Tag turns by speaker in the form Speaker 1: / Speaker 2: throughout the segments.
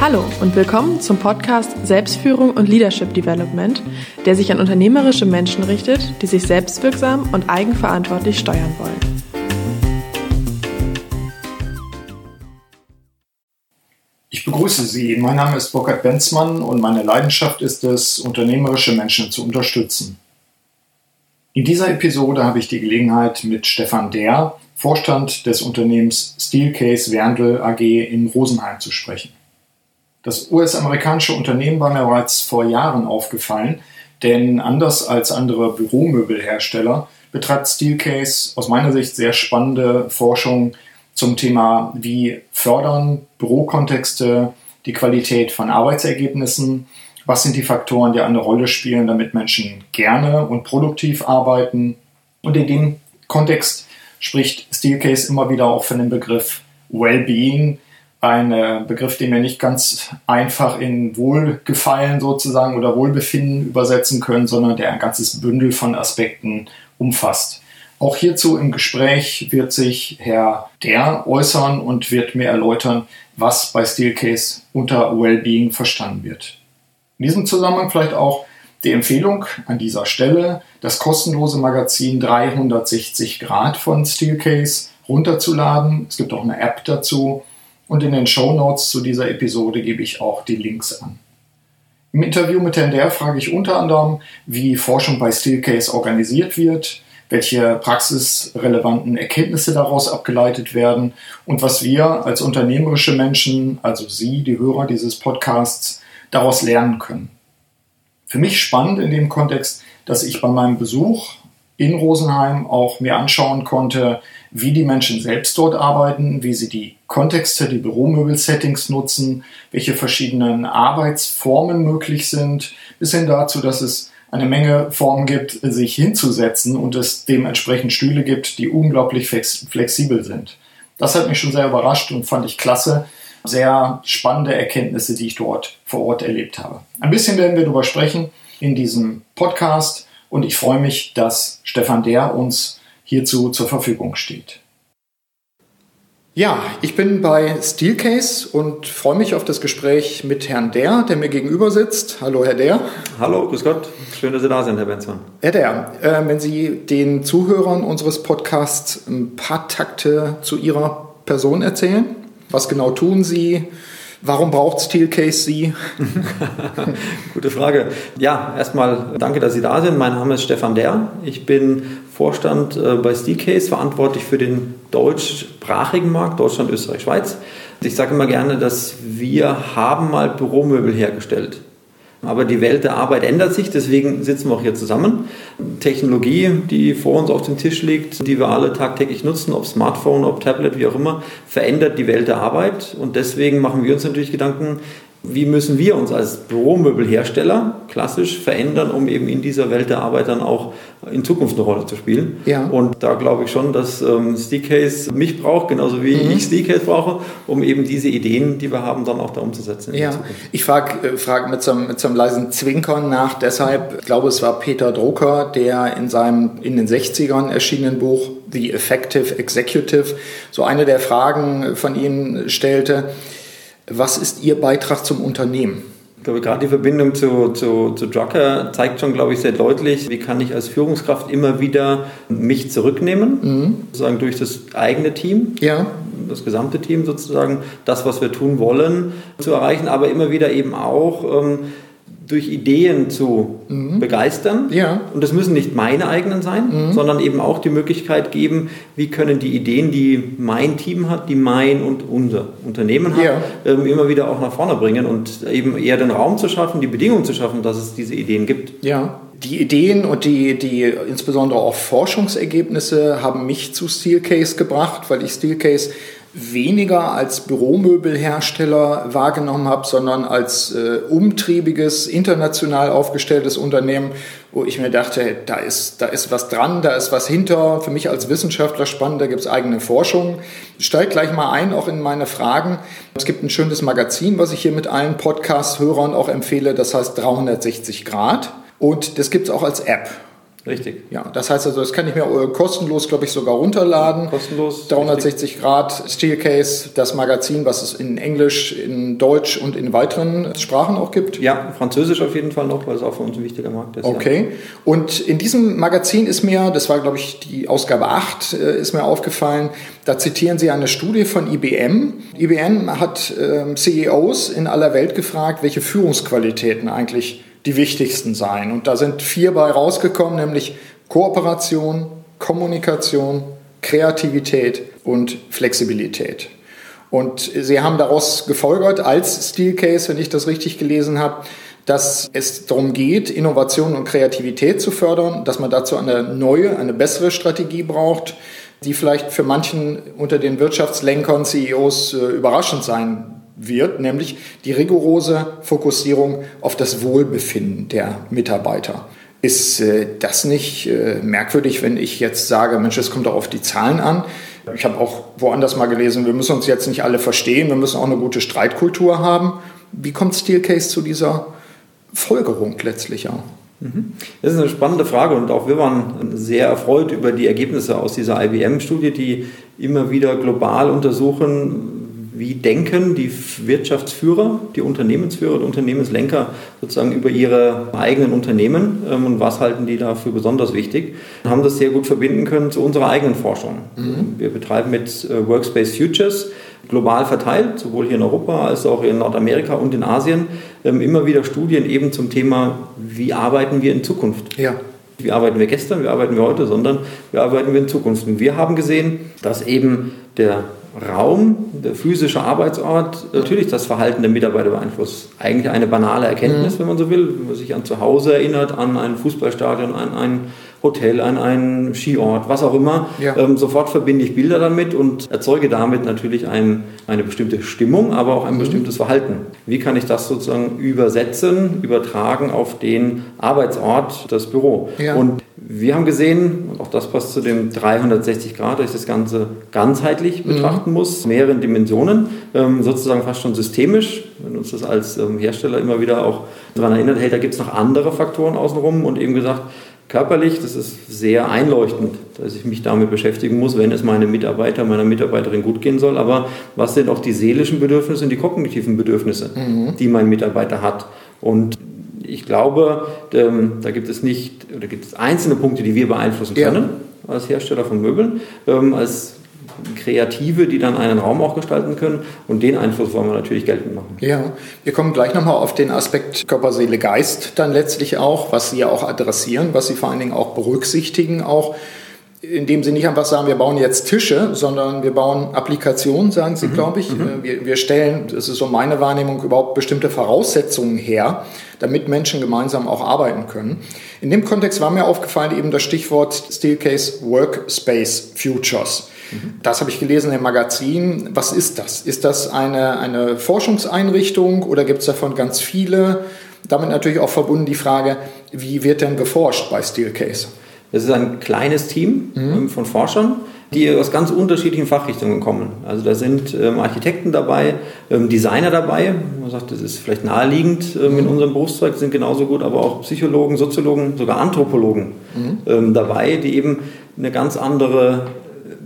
Speaker 1: Hallo und willkommen zum Podcast Selbstführung und Leadership Development, der sich an unternehmerische Menschen richtet, die sich selbstwirksam und eigenverantwortlich steuern wollen.
Speaker 2: Ich begrüße Sie. Mein Name ist Burkhard Benzmann und meine Leidenschaft ist es, unternehmerische Menschen zu unterstützen. In dieser Episode habe ich die Gelegenheit, mit Stefan Der, Vorstand des Unternehmens Steelcase Werndl AG in Rosenheim zu sprechen. Das US-amerikanische Unternehmen war mir bereits vor Jahren aufgefallen, denn anders als andere Büromöbelhersteller betreibt Steelcase aus meiner Sicht sehr spannende Forschung zum Thema, wie fördern Bürokontexte die Qualität von Arbeitsergebnissen, was sind die Faktoren, die eine Rolle spielen, damit Menschen gerne und produktiv arbeiten. Und in dem Kontext spricht Steelcase immer wieder auch von dem Begriff Wellbeing, ein äh, Begriff, den wir nicht ganz einfach in Wohlgefallen sozusagen oder Wohlbefinden übersetzen können, sondern der ein ganzes Bündel von Aspekten umfasst. Auch hierzu im Gespräch wird sich Herr Der äußern und wird mir erläutern, was bei Steelcase unter Wellbeing verstanden wird. In diesem Zusammenhang vielleicht auch die Empfehlung an dieser Stelle, das kostenlose Magazin 360 Grad von Steelcase runterzuladen. Es gibt auch eine App dazu und in den Show Notes zu dieser Episode gebe ich auch die Links an. Im Interview mit Herrn Der frage ich unter anderem, wie Forschung bei Steelcase organisiert wird, welche praxisrelevanten Erkenntnisse daraus abgeleitet werden und was wir als unternehmerische Menschen, also Sie, die Hörer dieses Podcasts, daraus lernen können. Für mich spannend in dem Kontext, dass ich bei meinem Besuch in Rosenheim auch mir anschauen konnte, wie die Menschen selbst dort arbeiten, wie sie die Kontexte, die Büromöbel-Settings nutzen, welche verschiedenen Arbeitsformen möglich sind, bis hin dazu, dass es eine Menge Formen gibt, sich hinzusetzen und es dementsprechend Stühle gibt, die unglaublich flexibel sind. Das hat mich schon sehr überrascht und fand ich klasse. Sehr spannende Erkenntnisse, die ich dort vor Ort erlebt habe. Ein bisschen werden wir darüber sprechen in diesem Podcast und ich freue mich, dass Stefan Der uns hierzu zur Verfügung steht. Ja, ich bin bei Steelcase und freue mich auf das Gespräch mit Herrn Der, der mir gegenüber sitzt. Hallo, Herr Der.
Speaker 3: Hallo, grüß Gott. Schön, dass Sie da sind, Herr Benzmann.
Speaker 2: Herr Der, äh, wenn Sie den Zuhörern unseres Podcasts ein paar Takte zu Ihrer Person erzählen. Was genau tun Sie? Warum braucht Steelcase Sie?
Speaker 3: Gute Frage. Ja, erstmal danke, dass Sie da sind. Mein Name ist Stefan Der. Ich bin Vorstand äh, bei Steelcase, verantwortlich für den deutschsprachigen Markt, Deutschland, Österreich, Schweiz. Ich sage immer gerne, dass wir haben mal Büromöbel hergestellt. Aber die Welt der Arbeit ändert sich, deswegen sitzen wir auch hier zusammen. Technologie, die vor uns auf dem Tisch liegt, die wir alle tagtäglich nutzen, ob Smartphone, ob Tablet, wie auch immer, verändert die Welt der Arbeit. Und deswegen machen wir uns natürlich Gedanken, wie müssen wir uns als Büromöbelhersteller klassisch verändern, um eben in dieser Welt der Arbeit dann auch in Zukunft eine Rolle zu spielen. Ja. Und da glaube ich schon, dass ähm, Steakcase mich braucht, genauso wie mhm. ich Steakcase brauche, um eben diese Ideen, die wir haben, dann auch da umzusetzen.
Speaker 2: Ja, ich frage äh, frag mit, so einem, mit so einem leisen Zwinkern nach, deshalb, ich glaube, es war Peter Drucker, der in seinem in den 60ern erschienenen Buch The Effective Executive so eine der Fragen von Ihnen stellte, was ist Ihr Beitrag zum Unternehmen?
Speaker 3: Ich glaube, gerade die Verbindung zu, zu, zu Drucker zeigt schon, glaube ich, sehr deutlich, wie kann ich als Führungskraft immer wieder mich zurücknehmen, mhm. sozusagen durch das eigene Team, ja. das gesamte Team sozusagen, das, was wir tun wollen, zu erreichen, aber immer wieder eben auch ähm, durch Ideen zu mhm. begeistern. Ja. Und das müssen nicht meine eigenen sein, mhm. sondern eben auch die Möglichkeit geben, wie können die Ideen, die mein Team hat, die mein und unser Unternehmen hat, ja. ähm, immer wieder auch nach vorne bringen und eben eher den Raum zu schaffen, die Bedingungen zu schaffen, dass es diese Ideen gibt.
Speaker 2: Ja. Die Ideen und die, die insbesondere auch Forschungsergebnisse haben mich zu Steelcase gebracht, weil ich Steelcase weniger als Büromöbelhersteller wahrgenommen habe, sondern als äh, umtriebiges, international aufgestelltes Unternehmen, wo ich mir dachte, da ist, da ist was dran, da ist was hinter. Für mich als Wissenschaftler spannend, da gibt es eigene Forschung. Ich steige gleich mal ein, auch in meine Fragen. Es gibt ein schönes Magazin, was ich hier mit allen Podcast-Hörern auch empfehle, das heißt 360 Grad. Und das gibt es auch als App.
Speaker 3: Richtig.
Speaker 2: Ja, das heißt also, das kann ich mir äh, kostenlos, glaube ich, sogar runterladen.
Speaker 3: Kostenlos.
Speaker 2: 360 richtig. Grad Steelcase, das Magazin, was es in Englisch, in Deutsch und in weiteren Sprachen auch gibt.
Speaker 3: Ja, Französisch auf jeden Fall noch, weil es auch für uns ein wichtiger Markt ist.
Speaker 2: Okay. Ja. Und in diesem Magazin ist mir, das war, glaube ich, die Ausgabe 8, äh, ist mir aufgefallen, da zitieren Sie eine Studie von IBM. IBM hat äh, CEOs in aller Welt gefragt, welche Führungsqualitäten eigentlich die wichtigsten sein. Und da sind vier bei rausgekommen, nämlich Kooperation, Kommunikation, Kreativität und Flexibilität. Und sie haben daraus gefolgert als Steelcase, wenn ich das richtig gelesen habe, dass es darum geht, Innovation und Kreativität zu fördern, dass man dazu eine neue, eine bessere Strategie braucht, die vielleicht für manchen unter den Wirtschaftslenkern, CEOs äh, überraschend sein wird, nämlich die rigorose Fokussierung auf das Wohlbefinden der Mitarbeiter. Ist äh, das nicht äh, merkwürdig, wenn ich jetzt sage, Mensch, es kommt auch auf die Zahlen an? Ich habe auch woanders mal gelesen, wir müssen uns jetzt nicht alle verstehen, wir müssen auch eine gute Streitkultur haben. Wie kommt Steelcase zu dieser Folgerung letztlich auch?
Speaker 3: Mhm. Das ist eine spannende Frage und auch wir waren sehr erfreut über die Ergebnisse aus dieser IBM-Studie, die immer wieder global untersuchen, wie denken die Wirtschaftsführer, die Unternehmensführer, die Unternehmenslenker sozusagen über ihre eigenen Unternehmen ähm, und was halten die dafür besonders wichtig? Und haben das sehr gut verbinden können zu unserer eigenen Forschung. Mhm. Wir betreiben mit äh, Workspace Futures global verteilt, sowohl hier in Europa als auch in Nordamerika und in Asien, ähm, immer wieder Studien eben zum Thema, wie arbeiten wir in Zukunft? Ja. Wie arbeiten wir gestern, wie arbeiten wir heute, sondern wie arbeiten wir in Zukunft? Und wir haben gesehen, dass eben der Raum, der physische Arbeitsort, natürlich das Verhalten der Mitarbeiter beeinflusst. Eigentlich eine banale Erkenntnis, mhm. wenn man so will, wenn man sich an zu Hause erinnert, an ein Fußballstadion, an ein Hotel, an einen Skiort, was auch immer. Ja. Ähm, sofort verbinde ich Bilder damit und erzeuge damit natürlich ein, eine bestimmte Stimmung, aber auch ein mhm. bestimmtes Verhalten. Wie kann ich das sozusagen übersetzen, übertragen auf den Arbeitsort, das Büro? Ja. Und wir haben gesehen, und auch das passt zu dem 360 Grad, dass ich das Ganze ganzheitlich mhm. betrachten muss, mehreren Dimensionen, ähm, sozusagen fast schon systemisch, wenn uns das als ähm, Hersteller immer wieder auch daran erinnert, hey, da gibt es noch andere Faktoren außenrum und eben gesagt, körperlich, das ist sehr einleuchtend, dass ich mich damit beschäftigen muss, wenn es meinem Mitarbeiter, meiner Mitarbeiterin gut gehen soll. Aber was sind auch die seelischen Bedürfnisse und die kognitiven Bedürfnisse, mhm. die mein Mitarbeiter hat? Und ich glaube, ähm, da gibt es nicht, oder gibt es einzelne Punkte, die wir beeinflussen können ja. als Hersteller von Möbeln, ähm, als Kreative, die dann einen Raum auch gestalten können. Und den Einfluss wollen wir natürlich geltend machen.
Speaker 2: Ja, wir kommen gleich nochmal auf den Aspekt Körper, Seele, Geist dann letztlich auch, was Sie ja auch adressieren, was Sie vor allen Dingen auch berücksichtigen, auch indem Sie nicht einfach sagen, wir bauen jetzt Tische, sondern wir bauen Applikationen, sagen Sie, mhm. glaube ich. Mhm. Wir, wir stellen, das ist so meine Wahrnehmung, überhaupt bestimmte Voraussetzungen her, damit Menschen gemeinsam auch arbeiten können. In dem Kontext war mir aufgefallen eben das Stichwort Steelcase Workspace Futures. Das habe ich gelesen im Magazin. Was ist das? Ist das eine, eine Forschungseinrichtung oder gibt es davon ganz viele? Damit natürlich auch verbunden die Frage, wie wird denn geforscht bei Steelcase?
Speaker 3: Es ist ein kleines Team mhm. Ähm, von Forschern, die aus ganz unterschiedlichen Fachrichtungen kommen. Also da sind ähm, Architekten dabei, ähm, Designer dabei. Man sagt, das ist vielleicht naheliegend ähm, in unserem Berufszweig, sind genauso gut, aber auch Psychologen, Soziologen, sogar Anthropologen mhm. ähm, dabei, die eben eine ganz andere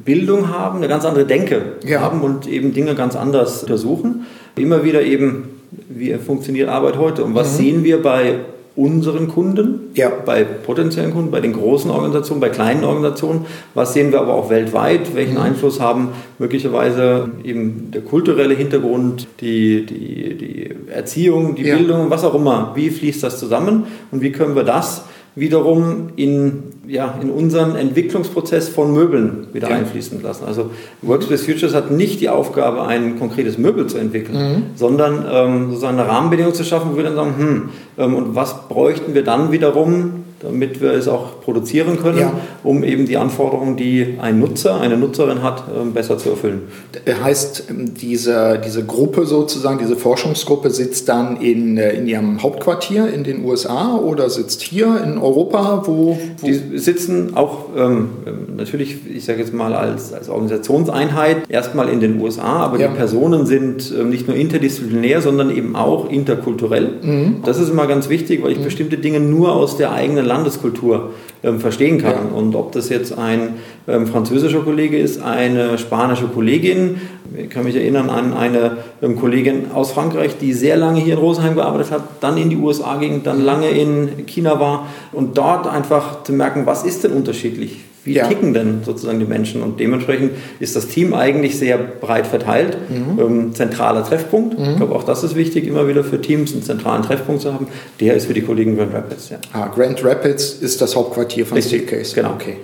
Speaker 3: Bildung haben, eine ganz andere Denke ja. haben und eben Dinge ganz anders untersuchen. Immer wieder eben, wie funktioniert Arbeit heute und was mhm. sehen wir bei unseren Kunden, ja. bei potenziellen Kunden, bei den großen Organisationen, bei kleinen Organisationen. Was sehen wir aber auch weltweit? Welchen mhm. Einfluss haben möglicherweise eben der kulturelle Hintergrund, die, die, die Erziehung, die ja. Bildung, was auch immer? Wie fließt das zusammen und wie können wir das wiederum in, ja, in unseren Entwicklungsprozess von Möbeln wieder ja. einfließen lassen. Also Workspace Futures hat nicht die Aufgabe, ein konkretes Möbel zu entwickeln, mhm. sondern ähm, sozusagen eine Rahmenbedingung zu schaffen, wo wir dann sagen, hm, ähm, und was bräuchten wir dann wiederum, damit wir es auch produzieren können, ja. um eben die Anforderungen, die ein Nutzer, eine Nutzerin hat, ähm, besser zu erfüllen.
Speaker 2: Heißt, ähm, diese, diese Gruppe sozusagen, diese Forschungsgruppe sitzt dann in, äh, in ihrem Hauptquartier in den USA oder sitzt hier in Europa? Wo,
Speaker 3: wo? Die sitzen auch ähm, natürlich, ich sage jetzt mal als, als Organisationseinheit, erstmal in den USA, aber ja. die Personen sind ähm, nicht nur interdisziplinär, sondern eben auch interkulturell. Mhm. Das ist immer ganz wichtig, weil ich mhm. bestimmte Dinge nur aus der eigenen Landeskultur ähm, verstehen kann. Ja. Und ob das jetzt ein ähm, französischer Kollege ist, eine spanische Kollegin, ich kann mich erinnern an eine ähm, Kollegin aus Frankreich, die sehr lange hier in Rosenheim gearbeitet hat, dann in die USA ging, dann lange in China war und dort einfach zu merken, was ist denn unterschiedlich? Wie ja. ticken denn sozusagen die Menschen? Und dementsprechend ist das Team eigentlich sehr breit verteilt. Mhm. Ähm, zentraler Treffpunkt. Mhm. Ich glaube, auch das ist wichtig, immer wieder für Teams einen zentralen Treffpunkt zu haben. Der ist für die Kollegen Grand Rapids.
Speaker 2: Ja. Ah, Grand Rapids ist das Hauptquartier von Steelcase.
Speaker 3: Genau. Okay.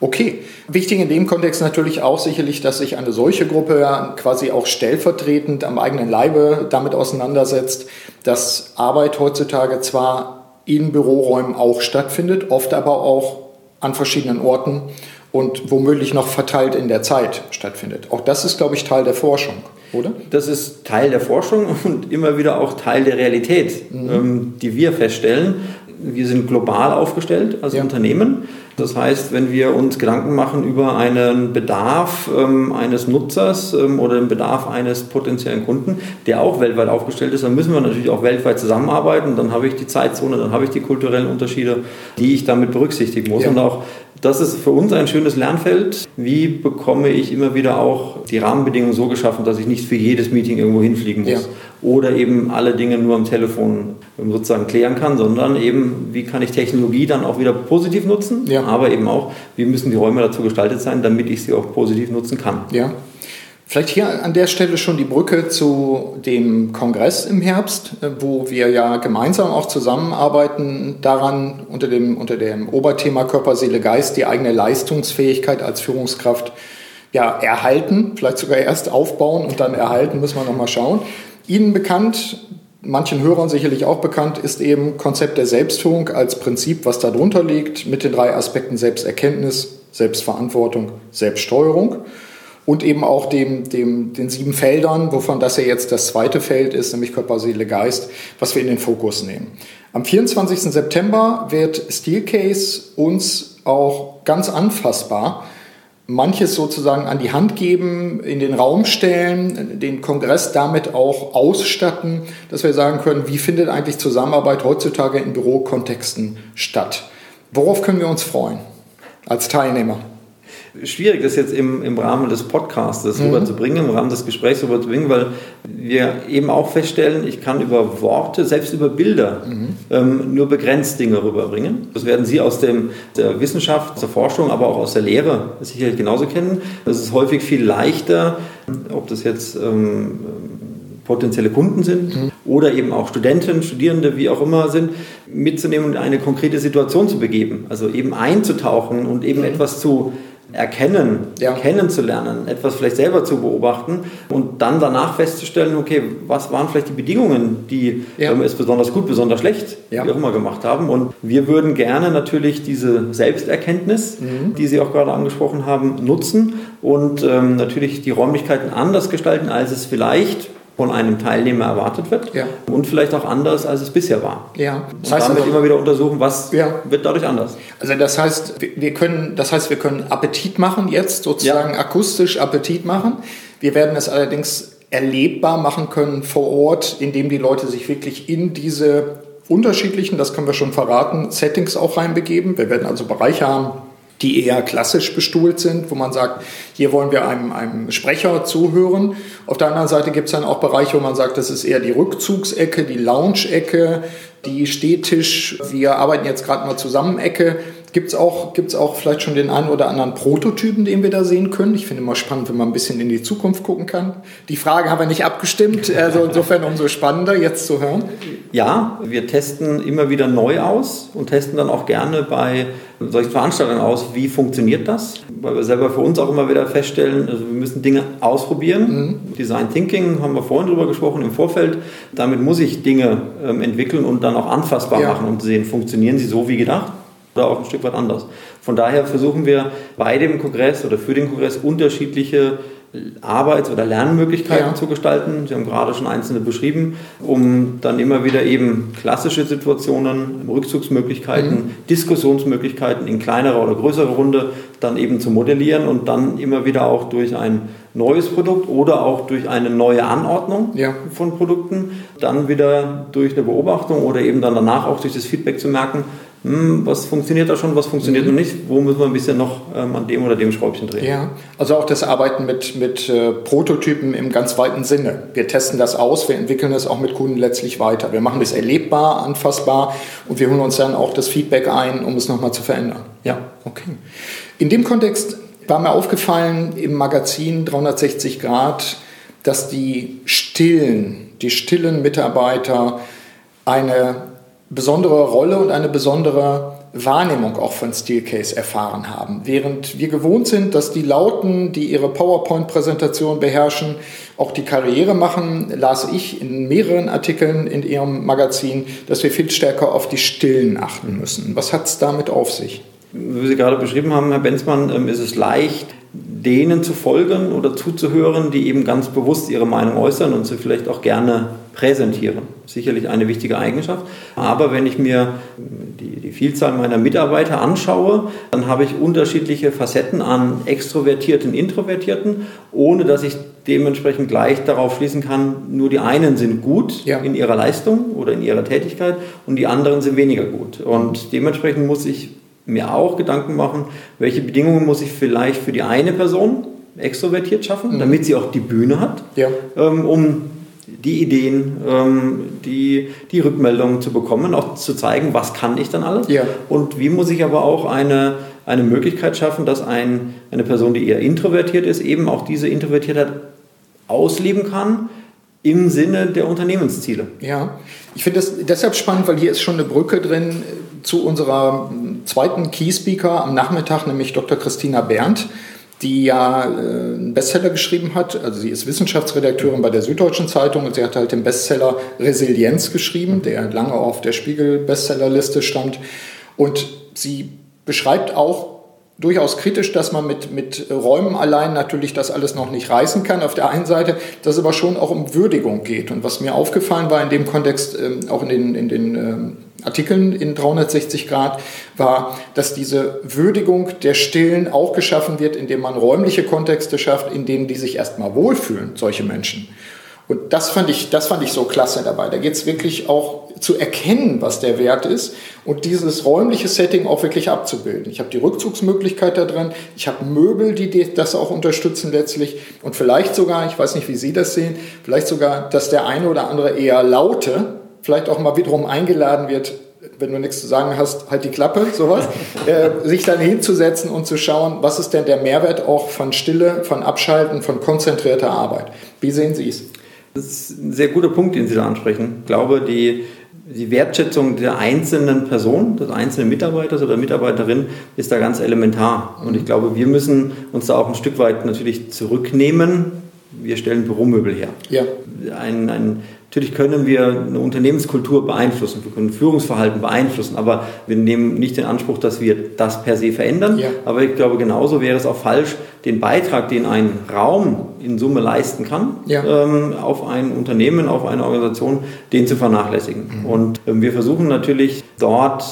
Speaker 2: Okay. Wichtig in dem Kontext natürlich auch sicherlich, dass sich eine solche Gruppe quasi auch stellvertretend am eigenen Leibe damit auseinandersetzt, dass Arbeit heutzutage zwar in Büroräumen auch stattfindet, oft aber auch an verschiedenen Orten und womöglich noch verteilt in der Zeit stattfindet. Auch das ist, glaube ich, Teil der Forschung, oder?
Speaker 3: Das ist Teil der Forschung und immer wieder auch Teil der Realität, mhm. ähm, die wir feststellen. Wir sind global aufgestellt als ja. Unternehmen. Das heißt, wenn wir uns Gedanken machen über einen Bedarf ähm, eines Nutzers ähm, oder den Bedarf eines potenziellen Kunden, der auch weltweit aufgestellt ist, dann müssen wir natürlich auch weltweit zusammenarbeiten. Dann habe ich die Zeitzone, dann habe ich die kulturellen Unterschiede, die ich damit berücksichtigen muss. Ja. Und auch das ist für uns ein schönes Lernfeld. Wie bekomme ich immer wieder auch die Rahmenbedingungen so geschaffen, dass ich nicht für jedes Meeting irgendwo hinfliegen muss ja. oder eben alle Dinge nur am Telefon sozusagen klären kann, sondern eben, wie kann ich Technologie dann auch wieder positiv nutzen, ja. aber eben auch, wie müssen die Räume dazu gestaltet sein, damit ich sie auch positiv nutzen kann.
Speaker 2: Ja. Vielleicht hier an der Stelle schon die Brücke zu dem Kongress im Herbst, äh, wo wir ja gemeinsam auch zusammenarbeiten daran unter dem, unter dem Oberthema Körper, Seele, Geist die eigene Leistungsfähigkeit als Führungskraft ja, erhalten, vielleicht sogar erst aufbauen und dann erhalten, müssen wir nochmal schauen. Ihnen bekannt, manchen Hörern sicherlich auch bekannt, ist eben Konzept der Selbstführung als Prinzip, was darunter liegt, mit den drei Aspekten Selbsterkenntnis, Selbstverantwortung, Selbststeuerung und eben auch dem, dem, den sieben Feldern, wovon das ja jetzt das zweite Feld ist, nämlich Körper, Seele, Geist, was wir in den Fokus nehmen. Am 24. September wird Steelcase uns auch ganz anfassbar manches sozusagen an die Hand geben, in den Raum stellen, den Kongress damit auch ausstatten, dass wir sagen können, wie findet eigentlich Zusammenarbeit heutzutage in Bürokontexten statt? Worauf können wir uns freuen als Teilnehmer?
Speaker 3: Schwierig, das jetzt im, im Rahmen des Podcasts mhm. rüberzubringen, im Rahmen des Gesprächs rüberzubringen, weil wir eben auch feststellen, ich kann über Worte, selbst über Bilder, mhm. ähm, nur begrenzt Dinge rüberbringen. Das werden Sie aus dem, der Wissenschaft, der Forschung, aber auch aus der Lehre sicherlich genauso kennen. Es ist häufig viel leichter, ob das jetzt ähm, potenzielle Kunden sind mhm. oder eben auch Studenten, Studierende, wie auch immer sind, mitzunehmen und eine konkrete Situation zu begeben. Also eben einzutauchen und eben mhm. etwas zu erkennen, ja. kennenzulernen, etwas vielleicht selber zu beobachten und dann danach festzustellen, okay, was waren vielleicht die Bedingungen, die ja. ähm, es besonders gut, besonders schlecht, ja. wie auch immer gemacht haben. Und wir würden gerne natürlich diese Selbsterkenntnis, mhm. die Sie auch gerade angesprochen haben, nutzen und ähm, natürlich die Räumlichkeiten anders gestalten, als es vielleicht von einem Teilnehmer erwartet wird ja. und vielleicht auch anders, als es bisher war.
Speaker 2: Ja.
Speaker 3: Das und heißt damit also, immer wieder untersuchen, was ja. wird dadurch anders.
Speaker 2: Also das heißt, wir können, das heißt, wir können Appetit machen jetzt, sozusagen ja. akustisch Appetit machen. Wir werden es allerdings erlebbar machen können vor Ort, indem die Leute sich wirklich in diese unterschiedlichen, das können wir schon verraten, Settings auch reinbegeben. Wir werden also Bereiche haben, die eher klassisch bestuhlt sind, wo man sagt, hier wollen wir einem, einem Sprecher zuhören. Auf der anderen Seite gibt es dann auch Bereiche, wo man sagt, das ist eher die Rückzugsecke, die Lounge-Ecke, die Stehtisch, wir arbeiten jetzt gerade mal zusammen Ecke. Gibt es auch, gibt's auch vielleicht schon den einen oder anderen Prototypen, den wir da sehen können? Ich finde immer spannend, wenn man ein bisschen in die Zukunft gucken kann. Die Frage haben wir nicht abgestimmt, also insofern umso spannender jetzt zu hören.
Speaker 3: Ja, wir testen immer wieder neu aus und testen dann auch gerne bei solchen Veranstaltungen aus, wie funktioniert das? Weil wir selber für uns auch immer wieder feststellen, also wir müssen Dinge ausprobieren. Mhm. Design Thinking haben wir vorhin drüber gesprochen im Vorfeld. Damit muss ich Dinge ähm, entwickeln und dann auch anfassbar ja. machen, um zu sehen, funktionieren sie so wie gedacht oder auch ein Stück weit anders. Von daher versuchen wir bei dem Kongress oder für den Kongress unterschiedliche Arbeits- oder Lernmöglichkeiten ja. zu gestalten. Sie haben gerade schon einzelne beschrieben, um dann immer wieder eben klassische Situationen, Rückzugsmöglichkeiten, mhm. Diskussionsmöglichkeiten in kleinerer oder größerer Runde dann eben zu modellieren und dann immer wieder auch durch ein neues Produkt oder auch durch eine neue Anordnung ja. von Produkten, dann wieder durch eine Beobachtung oder eben dann danach auch durch das Feedback zu merken, hm, was funktioniert da schon, was funktioniert mhm. noch nicht, wo müssen wir ein bisschen noch ähm, an dem oder dem Schräubchen drehen.
Speaker 2: Ja, also auch das Arbeiten mit, mit äh, Prototypen im ganz weiten Sinne. Wir testen das aus, wir entwickeln das auch mit Kunden letztlich weiter. Wir machen das erlebbar, anfassbar und wir holen uns dann auch das Feedback ein, um es nochmal zu verändern.
Speaker 3: Ja, okay.
Speaker 2: In dem Kontext war mir aufgefallen im Magazin 360 Grad, dass die stillen, die stillen Mitarbeiter eine besondere Rolle und eine besondere Wahrnehmung auch von Steelcase erfahren haben. Während wir gewohnt sind, dass die Lauten, die ihre PowerPoint-Präsentation beherrschen, auch die Karriere machen, las ich in mehreren Artikeln in ihrem Magazin, dass wir viel stärker auf die Stillen achten müssen. Was hat es damit auf sich?
Speaker 3: Wie Sie gerade beschrieben haben, Herr Benzmann, ähm, ist es leicht, denen zu folgen oder zuzuhören, die eben ganz bewusst ihre Meinung äußern und sie vielleicht auch gerne präsentieren. Sicherlich eine wichtige Eigenschaft. Aber wenn ich mir die, die, Vielzahl meiner Mitarbeiter anschaue, dann habe ich unterschiedliche Facetten an Extrovertierten, Introvertierten, ohne dass ich dementsprechend gleich darauf schließen kann, nur die einen sind gut ja. in ihrer Leistung oder in ihrer Tätigkeit und die anderen sind weniger gut. Und dementsprechend muss ich mir auch Gedanken machen, welche Bedingungen muss ich vielleicht für die eine Person extrovertiert schaffen, mhm. damit sie auch die Bühne hat, ja. ähm, um die Ideen, ähm, die, die Rückmeldungen zu bekommen, auch zu zeigen, was kann ich dann alles ja. und wie muss ich aber auch eine, eine Möglichkeit schaffen, dass ein, eine Person, die eher introvertiert ist, eben auch diese Introvertiertheit ausleben kann, im Sinne der Unternehmensziele.
Speaker 2: Ja, ich finde das deshalb spannend, weil hier ist schon eine Brücke drin zu unserer zweiten Key Speaker am Nachmittag, nämlich Dr. Christina Berndt, die ja äh, einen Bestseller geschrieben hat. Also sie ist Wissenschaftsredakteurin bei der Süddeutschen Zeitung und sie hat halt den Bestseller Resilienz geschrieben, der lange auf der Spiegel-Bestsellerliste stand. Und sie beschreibt auch durchaus kritisch, dass man mit, mit Räumen allein natürlich das alles noch nicht reißen kann. Auf der einen Seite, dass es aber schon auch um Würdigung geht. Und was mir aufgefallen war in dem Kontext, ähm, auch in den, in den ähm, Artikeln in 360 Grad, war, dass diese Würdigung der Stillen auch geschaffen wird, indem man räumliche Kontexte schafft, in denen die sich erstmal wohlfühlen, solche Menschen. Und das fand ich, das fand ich so klasse dabei. Da geht es wirklich auch zu erkennen, was der Wert ist und dieses räumliche Setting auch wirklich abzubilden. Ich habe die Rückzugsmöglichkeit da drin, ich habe Möbel, die das auch unterstützen letztlich und vielleicht sogar, ich weiß nicht, wie Sie das sehen, vielleicht sogar, dass der eine oder andere eher laute, vielleicht auch mal wiederum eingeladen wird, wenn du nichts zu sagen hast, halt die Klappe, sowas, äh, sich dann hinzusetzen und zu schauen, was ist denn der Mehrwert auch von Stille, von Abschalten, von konzentrierter Arbeit. Wie sehen Sie es?
Speaker 3: Das ist ein sehr guter Punkt, den Sie da ansprechen. Ich glaube, die, die Wertschätzung der einzelnen Person, des einzelnen Mitarbeiters oder Mitarbeiterin ist da ganz elementar. Und ich glaube, wir müssen uns da auch ein Stück weit natürlich zurücknehmen. Wir stellen Büromöbel her. Ja. Ein, ein Natürlich können wir eine Unternehmenskultur beeinflussen, wir können Führungsverhalten beeinflussen, aber wir nehmen nicht den Anspruch, dass wir das per se verändern. Ja. Aber ich glaube, genauso wäre es auch falsch, den Beitrag, den ein Raum in Summe leisten kann, ja. ähm, auf ein Unternehmen, auf eine Organisation, den zu vernachlässigen. Mhm. Und ähm, wir versuchen natürlich dort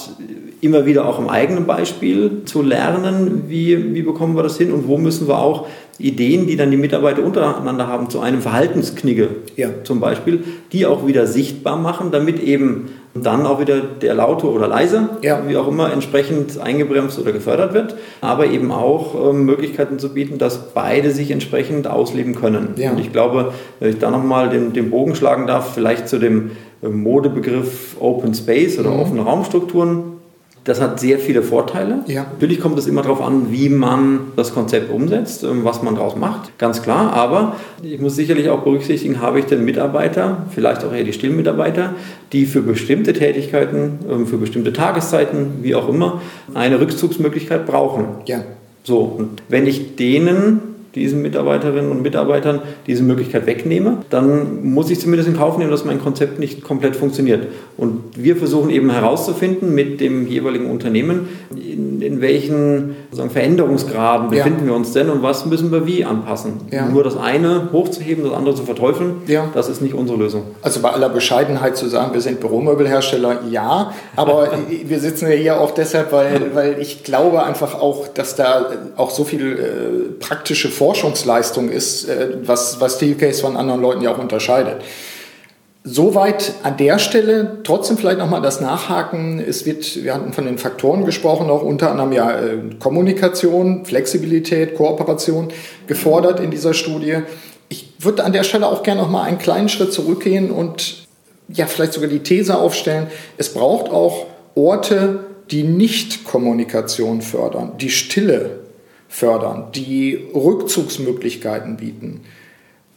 Speaker 3: immer wieder auch im eigenen Beispiel zu lernen, wie, wie bekommen wir das hin und wo müssen wir auch Ideen, die dann die Mitarbeiter untereinander haben, zu einem Verhaltensknigge ja. zum Beispiel, die auch wieder sichtbar machen, damit eben dann auch wieder der laute oder leise, ja. wie auch immer, entsprechend eingebremst oder gefördert wird, aber eben auch ähm, Möglichkeiten zu bieten, dass beide sich entsprechend ausleben können. Ja. Und ich glaube, wenn ich da nochmal den, den Bogen schlagen darf, vielleicht zu dem äh, Modebegriff Open Space oder mhm. offene Raumstrukturen, das hat sehr viele Vorteile. Ja. Natürlich kommt es immer darauf an, wie man das Konzept umsetzt, ähm, was man daraus macht, ganz klar. Aber ich muss sicherlich auch berücksichtigen, habe ich denn Mitarbeiter, vielleicht auch eher die Stillmitarbeiter, die für bestimmte Tätigkeiten, ähm, für bestimmte Tageszeiten, wie auch immer, eine Rückzugsmöglichkeit brauchen. Ja. So, und wenn ich denen diesen Mitarbeiterinnen und Mitarbeitern diese Möglichkeit wegnehme, dann muss ich zumindest in Kauf nehmen, dass mein Konzept nicht komplett funktioniert. Und wir versuchen eben herauszufinden mit dem jeweiligen Unternehmen, in, in welchen sagen, Veränderungsgraden befinden ja. wir uns denn und was müssen wir wie anpassen. Ja. Nur das eine hochzuheben, das andere zu verteufeln, ja. das ist nicht unsere Lösung.
Speaker 2: Also bei aller Bescheidenheit zu sagen, wir sind Büromöbelhersteller, ja, aber wir sitzen ja hier auch deshalb, weil, weil ich glaube einfach auch, dass da auch so viel äh, praktische Forschungsleistung ist, äh, was, was Steelcase von anderen Leuten ja auch unterscheidet. Soweit an der Stelle. Trotzdem vielleicht nochmal das Nachhaken. Es wird, wir hatten von den Faktoren gesprochen, auch unter anderem ja äh, Kommunikation, Flexibilität, Kooperation gefordert in dieser Studie. Ich würde an der Stelle auch gerne nochmal einen kleinen Schritt zurückgehen und ja, vielleicht sogar die These aufstellen. Es braucht auch Orte, die nicht Kommunikation fördern, die Stille fördern, die Rückzugsmöglichkeiten bieten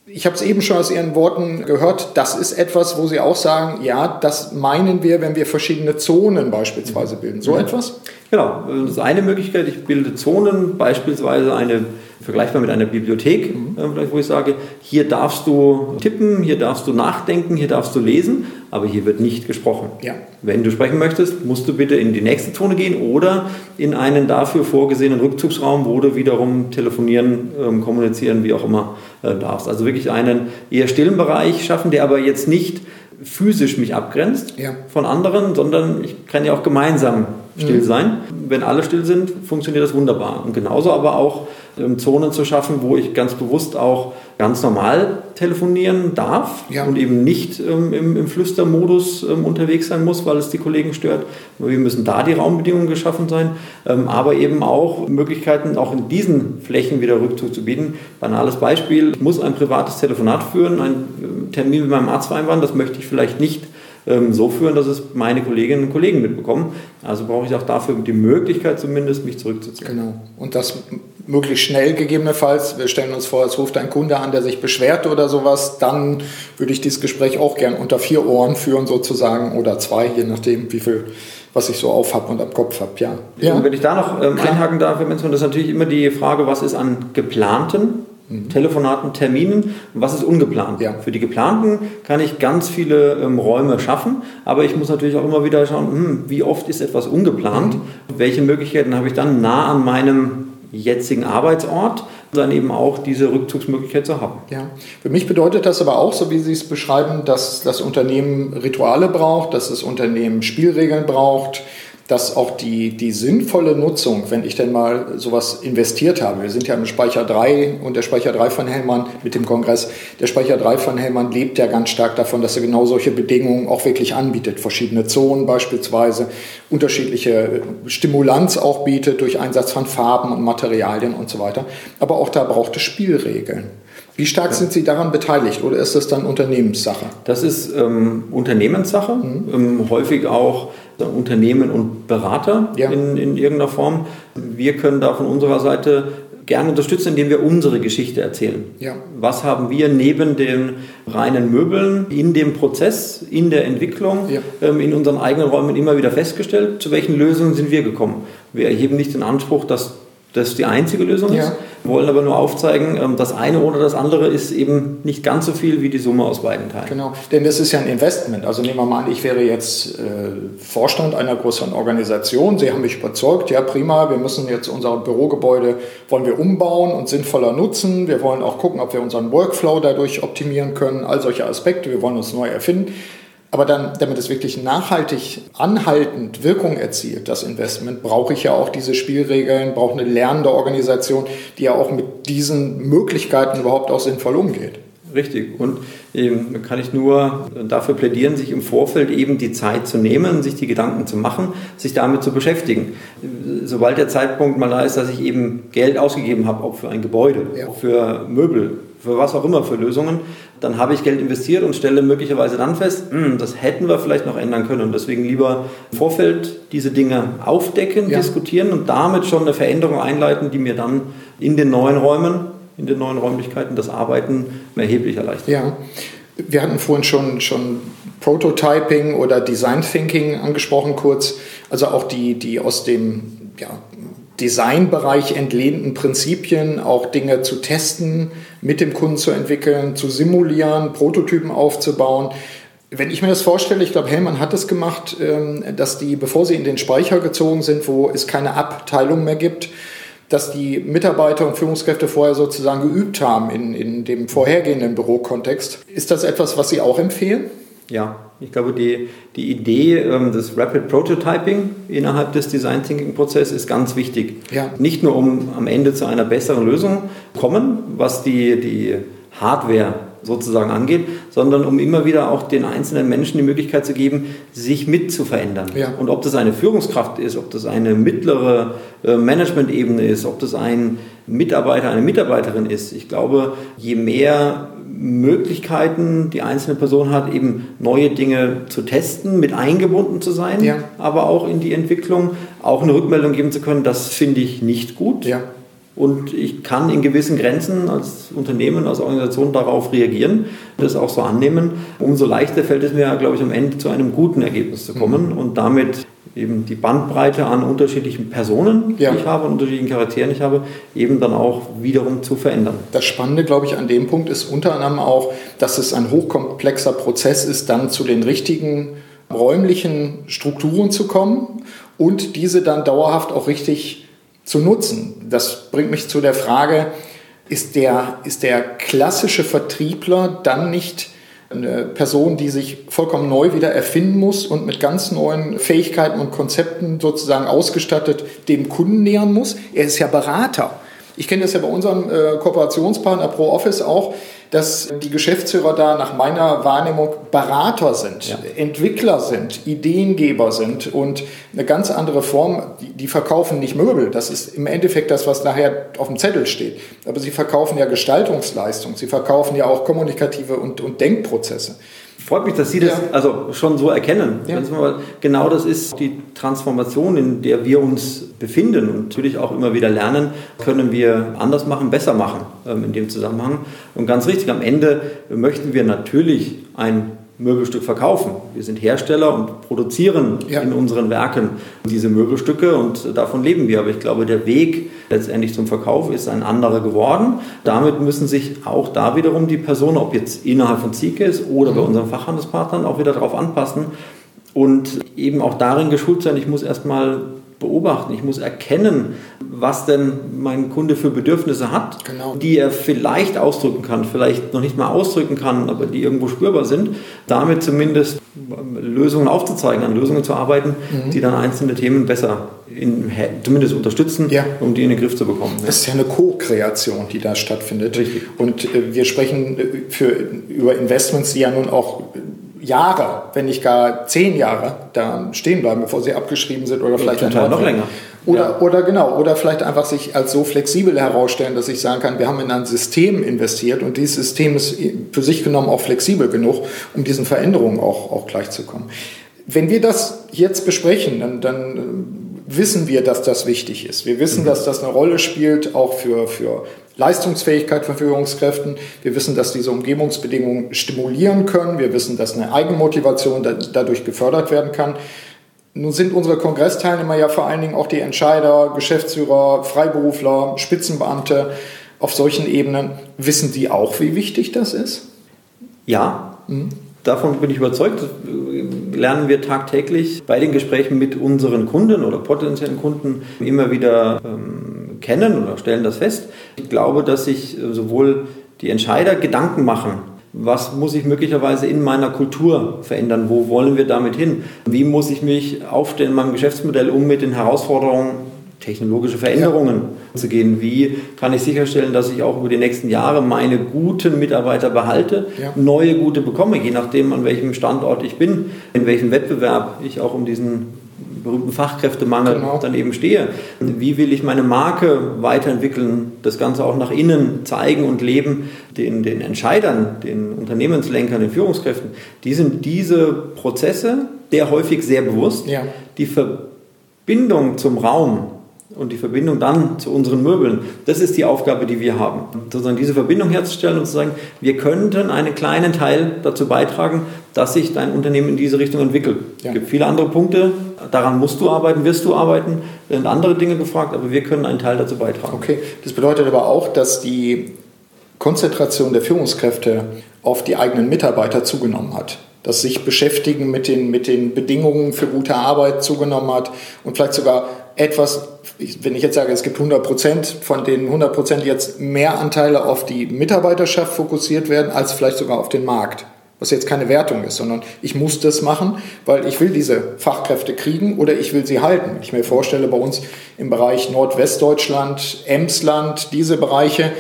Speaker 2: ich habe es eben schon aus Ihren Worten gehört, das ist etwas, wo Sie auch sagen, ja, das meinen wir, wenn wir verschiedene Zonen beispielsweise bilden. So etwas?
Speaker 3: Genau, das ist eine Möglichkeit. Ich bilde Zonen, beispielsweise eine vergleichbar mit einer Bibliothek, mhm. Äh, wo ich sage, hier darfst du tippen, hier darfst du nachdenken, hier darfst du lesen, aber hier wird nicht gesprochen. Ja. Wenn du sprechen möchtest, musst du bitte in die nächste Zone gehen oder in einen dafür vorgesehenen Rückzugsraum, wo du wiederum telefonieren, ähm, kommunizieren, wie auch immer äh, darfst. Also wirklich einen eher stillen Bereich schaffen, der aber jetzt nicht physisch mich abgrenzt ja. von anderen, sondern ich kann ja auch gemeinsam still mhm. sein. Wenn alle still sind, funktioniert das wunderbar. Und genauso aber auch ähm, Zonen zu schaffen, wo ich ganz bewusst auch ganz normal telefonieren darf ja. und eben nicht ähm, im, im, Flüstermodus ähm, unterwegs sein muss, weil es die Kollegen stört. Wir müssen da die Raumbedingungen geschaffen sein, ähm, aber eben auch Möglichkeiten, auch in diesen Flächen wieder Rückzug zu bieten. Banales Beispiel, ich muss ein privates Telefonat führen, einen äh, Termin mit meinem Arzt vereinbaren, das möchte ich vielleicht nicht ähm, so führen, dass es meine Kolleginnen und Kollegen mitbekommen. Also brauche ich auch dafür die Möglichkeit zumindest, mich zurückzuziehen.
Speaker 2: Genau. Und das möglichst schnell gegebenenfalls. Wir stellen uns vor, es ruft ein Kunde an, der sich beschwert oder sowas. Dann würde ich dieses Gespräch auch gern unter vier Ohren führen sozusagen oder zwei, je nachdem, wie viel was ich so auf habe und am Kopf habe. Ja.
Speaker 3: ja. Und wenn ich da noch ähm, einhaken darf, Herr Menzmann, das ist natürlich immer die Frage, was ist an geplanten Mhm. Telefonaten, Terminen. Was ist ungeplant? Ja. Für die geplanten kann ich ganz viele ähm, Räume schaffen, aber ich muss natürlich auch immer wieder schauen, hm, wie oft ist etwas ungeplant? Mhm. Welche Möglichkeiten habe ich dann nah an meinem jetzigen Arbeitsort? dann eben auch diese Rückzugsmöglichkeit zu haben.
Speaker 2: Ja. Für mich bedeutet das aber auch, so wie Sie es beschreiben, dass das Unternehmen Rituale braucht, dass das Unternehmen Spielregeln braucht, dass auch die, die sinnvolle Nutzung, wenn ich denn mal sowas investiert habe, wir sind ja im Speicher 3 und der Speicher 3 von Hellmann mit dem Kongress, der Speicher 3 von Hellmann lebt ja ganz stark davon, dass er genau solche Bedingungen auch wirklich anbietet, verschiedene Zonen beispielsweise, unterschiedliche Stimulanz auch bietet durch Einsatz von Farben und Materialien und so weiter. Aber auch da braucht es Spielregeln. Wie stark sind Sie daran beteiligt oder ist das dann Unternehmenssache?
Speaker 3: Das ist ähm, Unternehmenssache, mhm. ähm, häufig auch Unternehmen und Berater ja. in, in irgendeiner Form. Wir können da von unserer Seite gerne unterstützen, indem wir unsere Geschichte erzählen. Ja. Was haben wir neben den reinen Möbeln in dem Prozess, in der Entwicklung, ja. ähm, in unseren eigenen Räumen immer wieder festgestellt? Zu welchen Lösungen sind wir gekommen? Wir erheben nicht den Anspruch, dass das die einzige Lösung ist. Ja. wollen aber nur aufzeigen, ähm, das eine oder das andere ist eben nicht ganz so viel wie die Summe aus beiden Teilen.
Speaker 2: Genau, denn das ist ja ein Investment. Also nehmen wir mal an, ich wäre jetzt äh, Vorstand einer größeren Organisation. Sie haben mich überzeugt, ja prima, wir müssen jetzt unser Bürogebäude wollen wir umbauen und sinnvoller nutzen. Wir wollen auch gucken, ob wir unseren Workflow dadurch optimieren können, all solche Aspekte. Wir wollen uns neu erfinden. Aber dann, damit es wirklich nachhaltig, anhaltend Wirkung erzielt, das Investment, brauche ich ja auch diese Spielregeln, brauche eine lernende Organisation, die ja auch mit diesen Möglichkeiten überhaupt auch sinnvoll umgeht.
Speaker 3: Richtig. Und eben kann ich nur dafür plädieren, sich im Vorfeld eben die Zeit zu nehmen, sich die Gedanken zu machen, sich damit zu beschäftigen. Sobald der Zeitpunkt mal da ist, dass ich eben Geld ausgegeben habe, ob für ein Gebäude, ja. für Möbel, für was auch immer, für Lösungen, dann habe ich Geld investiert und stelle möglicherweise dann fest, hm, das hätten wir vielleicht noch ändern können. Und deswegen lieber im Vorfeld diese Dinge aufdecken, ja. diskutieren und damit schon eine Veränderung einleiten, die mir dann in den neuen Räumen, in den neuen Räumlichkeiten das Arbeiten erheblich erleichtert.
Speaker 2: Ja. Wir hatten vorhin schon, schon Prototyping oder Design Thinking angesprochen kurz. Also auch die, die aus dem ja, Designbereich entlehnten Prinzipien, auch Dinge zu testen, mit dem Kunden zu entwickeln, zu simulieren, Prototypen aufzubauen. Wenn ich mir das vorstelle, ich glaube, Hellmann hat es gemacht, ähm, dass die, bevor sie in den Speicher gezogen sind, wo es keine Abteilung mehr gibt, dass die Mitarbeiter und Führungskräfte vorher sozusagen geübt haben in, in dem vorhergehenden Bürokontext. Ist das etwas, was Sie auch empfehlen?
Speaker 3: Ja, ich glaube, die, die Idee ähm, des Rapid Prototyping innerhalb des Design Thinking Prozesses ist ganz wichtig. Ja. Nicht nur, um am Ende zu einer besseren Lösung kommen, was die, die Hardware sozusagen angeht, sondern um immer wieder auch den einzelnen Menschen die Möglichkeit zu geben, sich mit zu verändern. Ja. Und ob das eine Führungskraft ist, ob das eine mittlere äh, Management-Ebene ist, ob das ein Mitarbeiter, eine Mitarbeiterin ist. Ich glaube, je mehr Möglichkeiten die einzelne Person hat, eben neue Dinge zu testen, mit eingebunden zu sein, ja. aber auch in die Entwicklung, auch eine Rückmeldung geben zu können, das finde ich nicht gut. Ja. Und ich kann in gewissen Grenzen als Unternehmen, als Organisation darauf reagieren, das auch so annehmen. Umso leichter fällt es mir, glaube ich, am Ende zu einem guten Ergebnis zu kommen mhm. und damit eben die Bandbreite an unterschiedlichen Personen, ja. die ich habe, und unterschiedlichen Charakteren, die ich habe, eben dann auch wiederum zu verändern.
Speaker 2: Das Spannende, glaube ich, an dem Punkt ist unter anderem auch, dass es ein hochkomplexer Prozess ist, dann zu den richtigen räumlichen Strukturen zu kommen und diese dann dauerhaft auch richtig zu nutzen. Das bringt mich zu der Frage, ist der, ist der klassische Vertriebler dann nicht eine Person, die sich vollkommen neu wieder erfinden muss und mit ganz neuen Fähigkeiten und Konzepten sozusagen ausgestattet dem Kunden nähern muss. Er ist ja Berater. Ich kenne das ja bei unserem äh, Kooperationspartner ProOffice auch, dass die Geschäftsführer da nach meiner Wahrnehmung Berater sind, ja. Entwickler sind, Ideengeber sind und eine ganz andere Form, die, die, verkaufen nicht Möbel, das ist im Endeffekt das, was nachher auf dem Zettel steht, aber sie verkaufen ja Gestaltungsleistung, sie verkaufen ja auch kommunikative und, und Denkprozesse.
Speaker 3: Freut mich, dass Sie das ja. also schon so erkennen. Ja. Genau das ist die Transformation, in der wir uns befinden und natürlich auch immer wieder lernen, können wir anders machen, besser machen ähm, in dem Zusammenhang. Und ganz richtig, am Ende möchten wir natürlich ein Möbelstück verkaufen. Wir sind Hersteller und produzieren ja. in unseren Werken diese Möbelstücke und davon leben wir. Aber ich glaube, der Weg letztendlich zum Verkauf ist ein anderer geworden. Damit müssen sich auch da wiederum die Personen, ob jetzt innerhalb von Zikes oder mhm. bei unseren Fachhandelspartnern, auch wieder darauf anpassen und eben auch darin geschult sein, ich muss erstmal beobachten, ich muss erkennen, was denn mein Kunde für Bedürfnisse hat, genau. die er vielleicht ausdrücken kann, vielleicht noch nicht mal ausdrücken kann, aber die irgendwo spürbar sind, damit zumindest Lösungen aufzuzeigen, an Lösungen zu arbeiten, mhm. die dann einzelne Themen besser in, zumindest unterstützen, ja. um die in den Griff zu bekommen.
Speaker 2: Das ist ja eine Co-Kreation, die da stattfindet. Richtig. Und äh, wir sprechen äh, für, über Investments, die ja nun auch Jahre, wenn nicht gar zehn Jahre da stehen bleiben, bevor sie abgeschrieben sind oder vielleicht
Speaker 3: ja, noch länger.
Speaker 2: Oder, ja. oder genau, oder vielleicht einfach sich als so flexibel herausstellen, dass ich sagen kann, wir haben in ein System investiert und dieses System ist für sich genommen auch flexibel genug, um diesen Veränderungen auch, auch gleichzukommen. Wenn wir das jetzt besprechen, dann, dann äh, wissen wir, dass das wichtig ist. Wir wissen, mhm. dass das eine Rolle spielt, auch für, für Leistungsfähigkeit von Führungskräften. Wir wissen, dass diese Umgebungsbedingungen stimulieren können. Wir wissen, dass eine Eigenmotivation dadurch gefördert werden kann. Nun sind unsere Kongressteilnehmer ja vor allen Dingen auch die Entscheider, Geschäftsführer, Freiberufler, Spitzenbeamte auf solchen Ebenen. Wissen die auch, wie wichtig das ist?
Speaker 3: Ja, mhm. davon bin ich überzeugt. Lernen wir tagtäglich bei den Gesprächen mit unseren Kunden oder potenziellen Kunden immer wieder ähm, kennen oder stellen das fest. Ich glaube, dass sich äh, sowohl die Entscheider Gedanken machen, was muss ich möglicherweise in meiner Kultur verändern? Wo wollen wir damit hin? Wie muss ich mich aufstellen in meinem Geschäftsmodell, um mit den Herausforderungen technologische Veränderungen ja. zu gehen. Wie kann ich sicherstellen, dass ich auch über die nächsten Jahre meine guten Mitarbeiter behalte, ja. neue gute bekomme, je nachdem, an welchem Standort ich bin, in welchem Wettbewerb ich auch um diesen berühmten Fachkräftemangel genau. dann eben stehe. Wie will ich meine Marke weiterentwickeln, das Ganze auch nach innen zeigen und leben, den, den Entscheidern, den Unternehmenslenkern, den Führungskräften, die sind diese Prozesse sehr häufig sehr bewusst. Ja. Die Verbindung zum Raum und die Verbindung dann zu unseren Möbeln, das ist die Aufgabe, die wir haben. Sozusagen diese Verbindung herzustellen und zu sagen, wir könnten einen kleinen Teil dazu beitragen, dass sich dein Unternehmen in diese Richtung entwickelt. Ja. Es gibt viele andere Punkte, daran musst du arbeiten, wirst du arbeiten, sind andere Dinge gefragt, aber wir können einen Teil dazu beitragen.
Speaker 2: Okay, das bedeutet aber auch, dass die Konzentration der Führungskräfte auf die eigenen Mitarbeiter zugenommen hat. Dass sich Beschäftigen mit den, mit den Bedingungen für gute Arbeit zugenommen hat und vielleicht sogar etwas, wenn ich jetzt sage, es gibt 100 Prozent, von den 100 Prozent jetzt mehr Anteile auf die Mitarbeiterschaft fokussiert werden, als vielleicht sogar auf den Markt was jetzt keine Wertung ist, sondern ich muss das machen, weil ich will diese Fachkräfte kriegen oder ich will sie halten. Ich mir vorstelle, bei uns im Bereich Nordwestdeutschland, Emsland, diese Bereiche,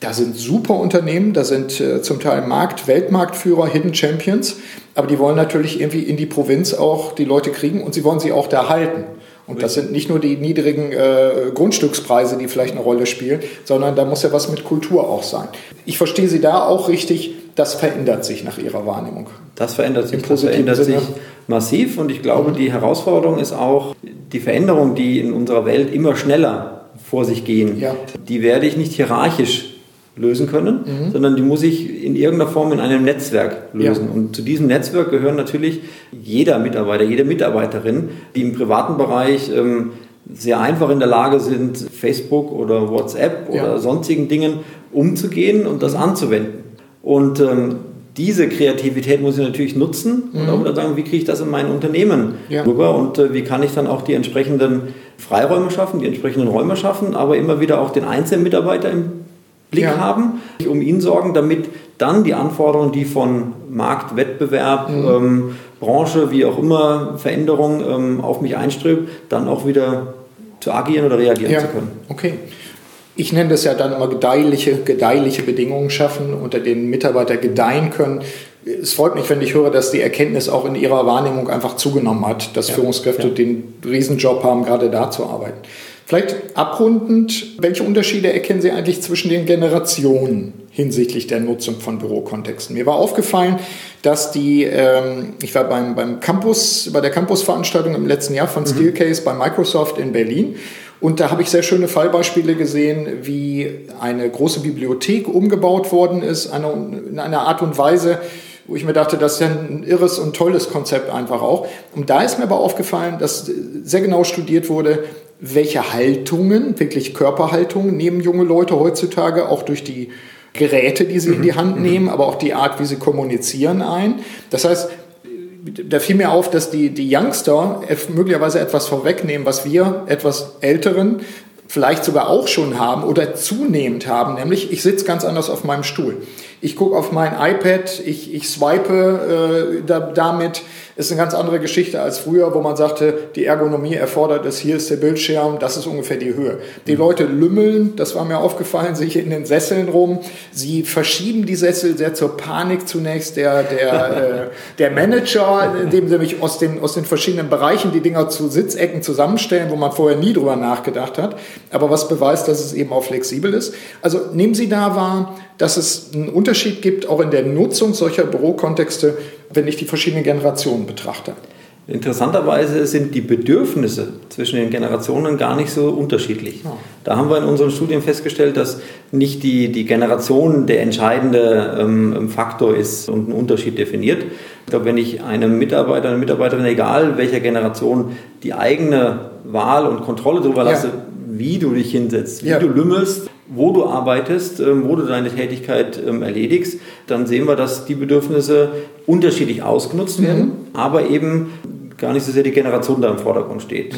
Speaker 2: Da sind super Unternehmen, da sind äh, zum Teil Markt, Weltmarktführer, Hidden Champions, aber die wollen natürlich irgendwie in die Provinz auch die Leute kriegen und sie wollen sie auch da halten. Und das sind nicht nur die niedrigen äh, Grundstückspreise, die vielleicht eine Rolle spielen, sondern da muss ja was mit Kultur auch sein. Ich verstehe Sie da auch richtig, das verändert sich nach Ihrer Wahrnehmung.
Speaker 3: Das verändert sich, das verändert Sinne. sich massiv und ich glaube, mhm. die Herausforderung ist auch die Veränderung, die in unserer Welt immer schneller vor sich gehen. Ja. Die werde ich nicht hierarchisch lösen können, mhm. sondern die muss ich in irgendeiner Form in einem Netzwerk lösen. Ja. Und zu diesem Netzwerk gehören natürlich jeder Mitarbeiter, jede Mitarbeiterin, die im privaten Bereich ähm, sehr einfach in der Lage sind, Facebook oder WhatsApp ja. oder sonstigen Dingen umzugehen und das anzuwenden. Und ähm, diese Kreativität muss ich natürlich nutzen mhm. und auch wieder sagen, wie kriege ich das in mein Unternehmen ja. rüber und äh, wie kann ich dann auch die entsprechenden Freiräume schaffen, die entsprechenden Räume schaffen, aber immer wieder auch den einzelnen Mitarbeiter im Blick ja. haben, um ihn sorgen, damit dann die Anforderungen, die von Markt, Wettbewerb, mhm. ähm, Branche, wie auch immer, Veränderung ähm, auf mich einströmt, dann auch wieder zu agieren oder reagieren ja. zu können.
Speaker 2: Okay. Ich nenne das ja dann immer gedeihliche, gedeihliche Bedingungen schaffen, unter denen Mitarbeiter gedeihen können. Es freut mich, wenn ich höre, dass die Erkenntnis auch in ihrer Wahrnehmung einfach zugenommen hat, dass ja, Führungskräfte ja. den Riesenjob haben, gerade da zu arbeiten. Vielleicht abrundend, welche Unterschiede erkennen Sie eigentlich zwischen den Generationen hinsichtlich der Nutzung von Bürokontexten? Mir war aufgefallen, dass die, ähm, ich war beim, beim Campus, bei der Campus-Veranstaltung im letzten Jahr von mhm. Steelcase bei Microsoft in Berlin und da habe ich sehr schöne Fallbeispiele gesehen, wie eine große Bibliothek umgebaut worden ist, eine, in einer Art und Weise, wo ich mir dachte, das ist ja ein irres und tolles Konzept einfach auch. Und da ist mir aber aufgefallen, dass sehr genau studiert wurde, welche Haltungen, wirklich Körperhaltungen, nehmen junge Leute heutzutage auch durch die Geräte, die sie in die mhm. Hand mhm. nehmen, aber auch die Art, wie sie kommunizieren ein. Das heißt, da fiel mir auf, dass die, die Youngster möglicherweise etwas vorwegnehmen, was wir etwas Älteren vielleicht sogar auch schon haben oder zunehmend haben, nämlich ich sitze ganz anders auf meinem Stuhl. Ich gucke auf mein iPad, ich, ich swipe äh, da, damit, ist eine ganz andere Geschichte als früher, wo man sagte, die Ergonomie erfordert es, hier ist der Bildschirm, das ist ungefähr die Höhe. Die mhm. Leute lümmeln, das war mir aufgefallen, sich in den Sesseln rum. Sie verschieben die Sessel sehr zur Panik zunächst der, der, äh, der Manager, indem sie nämlich aus den, aus den verschiedenen Bereichen die Dinger zu Sitzecken zusammenstellen, wo man vorher nie drüber nachgedacht hat. Aber was beweist, dass es eben auch flexibel ist. Also nehmen Sie da wahr, dass es einen Unterschied gibt, auch in der Nutzung solcher Bürokontexte, wenn ich die verschiedenen Generationen betrachte.
Speaker 3: Interessanterweise sind die Bedürfnisse zwischen den Generationen gar nicht so unterschiedlich. Da haben wir in unseren Studien festgestellt, dass nicht die, die Generation der entscheidende ähm, Faktor ist und einen Unterschied definiert. Ich glaube, wenn ich einem Mitarbeiter, einer Mitarbeiterin, egal welcher Generation, die eigene Wahl und Kontrolle darüber lasse, ja. wie du dich hinsetzt, wie ja. du lümmelst, wo du arbeitest, ähm, wo du deine Tätigkeit ähm, erledigst, dann sehen wir, dass die Bedürfnisse unterschiedlich ausgenutzt werden, mhm. aber eben gar nicht so sehr die Generation da im Vordergrund steht.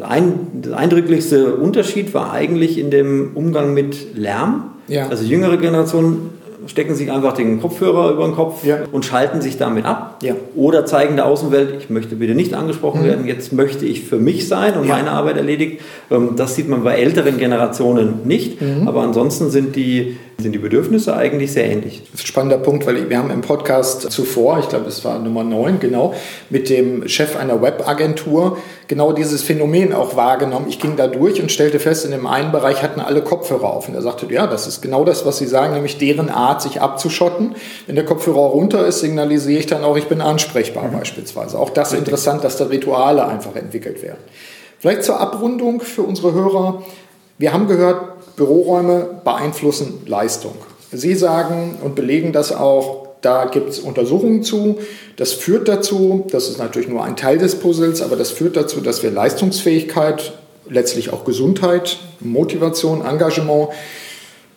Speaker 3: Ein, der eindrücklichste Unterschied war eigentlich in dem Umgang mit Lärm. Ja. Also jüngere Generationen stecken sich einfach den Kopfhörer über den Kopf ja. und schalten sich damit ab. Ja. Oder zeigen der Außenwelt, ich möchte bitte nicht angesprochen mhm. werden, jetzt möchte ich für mich sein und ja. meine Arbeit erledigt. Ähm, das sieht man bei älteren Generationen nicht. Mhm. Aber ansonsten sind die sind die Bedürfnisse eigentlich sehr ähnlich.
Speaker 2: Das ist ein spannender Punkt, weil wir haben im Podcast zuvor, ich glaube es war Nummer 9, genau, mit dem Chef einer Webagentur genau dieses Phänomen auch wahrgenommen. Ich ging da durch und stellte fest, in dem einen Bereich hatten alle Kopfhörer auf. Und er sagte, ja, das ist genau das, was Sie sagen, nämlich deren Art, sich abzuschotten. Wenn der Kopfhörer runter ist, signalisiere ich dann auch, ich bin ansprechbar mhm. beispielsweise. Auch das ist interessant, dass da Rituale einfach entwickelt werden. Vielleicht zur Abrundung für unsere Hörer. Wir haben gehört, Büroräume beeinflussen Leistung. Sie sagen und belegen das auch, da gibt es Untersuchungen zu. Das führt dazu, das ist natürlich nur ein Teil des Puzzles, aber das führt dazu, dass wir Leistungsfähigkeit, letztlich auch Gesundheit, Motivation, Engagement,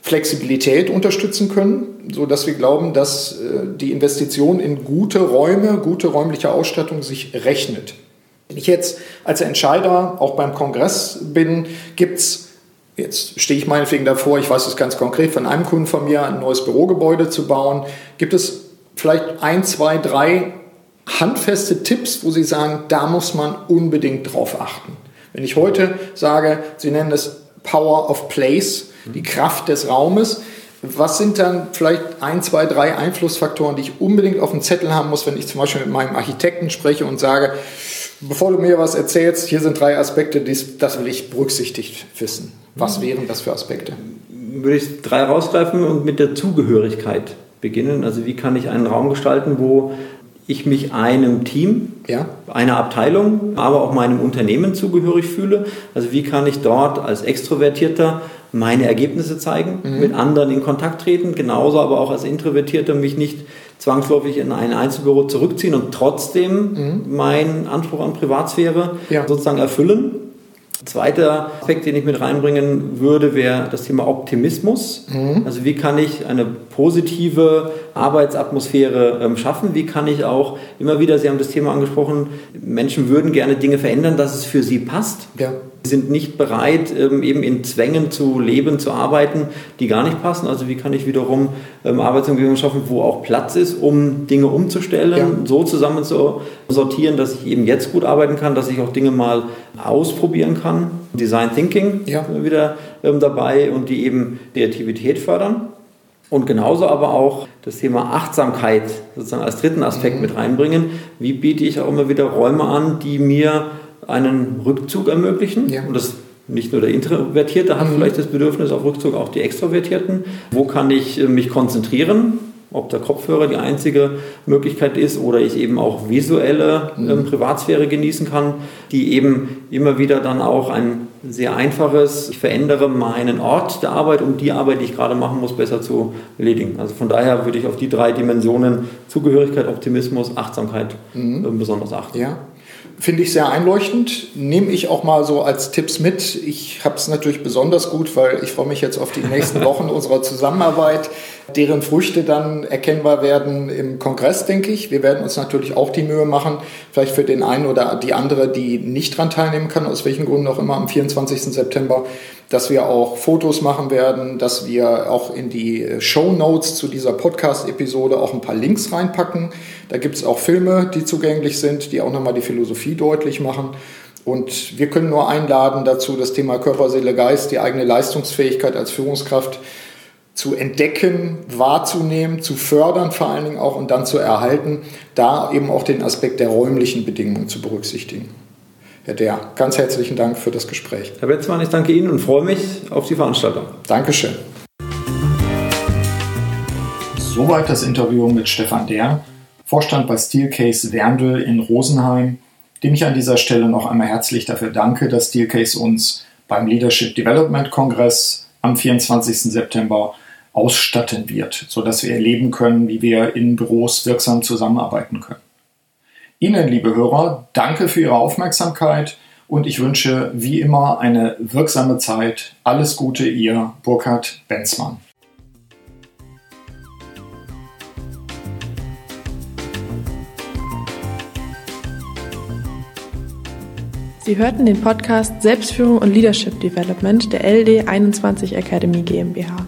Speaker 2: Flexibilität unterstützen können, so dass wir glauben, dass äh, die Investition in gute Räume, gute räumliche Ausstattung sich rechnet. Wenn ich jetzt als Entscheider auch beim Kongress bin, gibt es Jetzt stehe ich meinetwegen davor, ich weiß es ganz konkret, von einem Kunden von mir ein neues Bürogebäude zu bauen. Gibt es vielleicht ein, zwei, drei handfeste Tipps, wo Sie sagen, da muss man unbedingt drauf achten? Wenn ich heute sage, Sie nennen es Power of Place, die Kraft des Raumes. Was sind dann vielleicht ein, zwei, drei Einflussfaktoren, die ich unbedingt auf dem Zettel haben muss, wenn ich zum Beispiel mit meinem Architekten spreche und sage, bevor du mir was erzählst, hier sind drei Aspekte, das will ich berücksichtigt wissen. Was mhm. wären das für Aspekte?
Speaker 3: Würde ich drei rausgreifen und mit der Zugehörigkeit beginnen. Also wie kann ich einen Raum gestalten, wo ich mich einem Team, ja. einer Abteilung, aber auch meinem Unternehmen zugehörig fühle. Also wie kann ich dort als Extrovertierter meine Ergebnisse zeigen, mhm. mit anderen in Kontakt treten, genauso aber auch als Introvertierter mich nicht zwangsläufig in ein Einzelbüro zurückziehen und trotzdem mhm. meinen Anspruch an Privatsphäre ja. sozusagen erfüllen. Zweiter Aspekt, den ich mit reinbringen würde, wäre das Thema Optimismus. Mhm. Also wie kann ich eine positive Arbeitsatmosphäre ähm, schaffen? Wie kann ich auch immer wieder, Sie haben das Thema angesprochen, Menschen würden gerne Dinge verändern, dass es für sie passt. Ja. Sind nicht bereit, ähm, eben in Zwängen zu leben, zu arbeiten, die gar nicht passen. Also wie kann ich wiederum ähm, Arbeitsumgebungen schaffen, wo auch Platz ist, um Dinge umzustellen, ja. so zusammen zu sortieren, dass ich eben jetzt gut arbeiten kann, dass ich auch Dinge mal ausprobieren kann. Design Thinking ja. wieder ähm, dabei und die eben Kreativität fördern. Und genauso aber auch das Thema Achtsamkeit sozusagen als dritten Aspekt mhm. mit reinbringen. Wie biete ich auch immer wieder Räume an, die mir einen Rückzug ermöglichen. Ja. Und das nicht nur der Introvertierte hat mhm. vielleicht das Bedürfnis auf Rückzug, auch die Extrovertierten. Wo kann ich äh, mich konzentrieren? Ob der Kopfhörer die einzige Möglichkeit ist oder ich eben auch visuelle mhm. ähm, Privatsphäre genießen kann, die eben immer wieder dann auch ein sehr einfaches, ich verändere meinen Ort der Arbeit, um die Arbeit, die ich gerade machen muss, besser zu erledigen. Also von daher würde ich auf die drei Dimensionen Zugehörigkeit, Optimismus, Achtsamkeit mhm. Ähm, besonders achten.
Speaker 2: Ja, Finde ich sehr einleuchtend. Nehme ich auch mal so als Tipps mit. Ich habe es natürlich besonders gut, weil ich freue mich jetzt auf die nächsten Wochen unserer Zusammenarbeit, deren Früchte dann erkennbar werden im Kongress, denke ich. Wir werden uns natürlich auch die Mühe machen, vielleicht für den einen oder die andere, die nicht daran teilnehmen kann, aus welchen Gründen auch immer, am 24. September dass wir auch Fotos machen werden, dass wir auch in die Show Notes zu dieser Podcast-Episode auch ein paar Links reinpacken. Da gibt es auch Filme, die zugänglich sind, die auch nochmal die Philosophie deutlich machen. Und wir können nur einladen dazu, das Thema Körper, Seele, Geist, die eigene Leistungsfähigkeit als Führungskraft zu entdecken, wahrzunehmen, zu fördern vor allen Dingen auch und dann zu erhalten, da eben auch den Aspekt der räumlichen Bedingungen zu berücksichtigen. Herr Der, ganz herzlichen Dank für das Gespräch.
Speaker 3: Herr Wetzmann, ich danke Ihnen und freue mich auf die Veranstaltung.
Speaker 2: Dankeschön. Soweit das Interview mit Stefan Der, Vorstand bei Steelcase Werndl in Rosenheim, dem ich an dieser Stelle noch einmal herzlich dafür danke, dass Steelcase uns beim Leadership Development Kongress am 24. September ausstatten wird, sodass wir erleben können, wie wir in Büros wirksam zusammenarbeiten können. Ihnen, liebe Hörer, danke für Ihre Aufmerksamkeit und ich wünsche wie immer eine wirksame Zeit. Alles Gute, Ihr Burkhard Benzmann.
Speaker 1: Sie hörten den Podcast Selbstführung und Leadership Development der LD 21 Academy GmbH.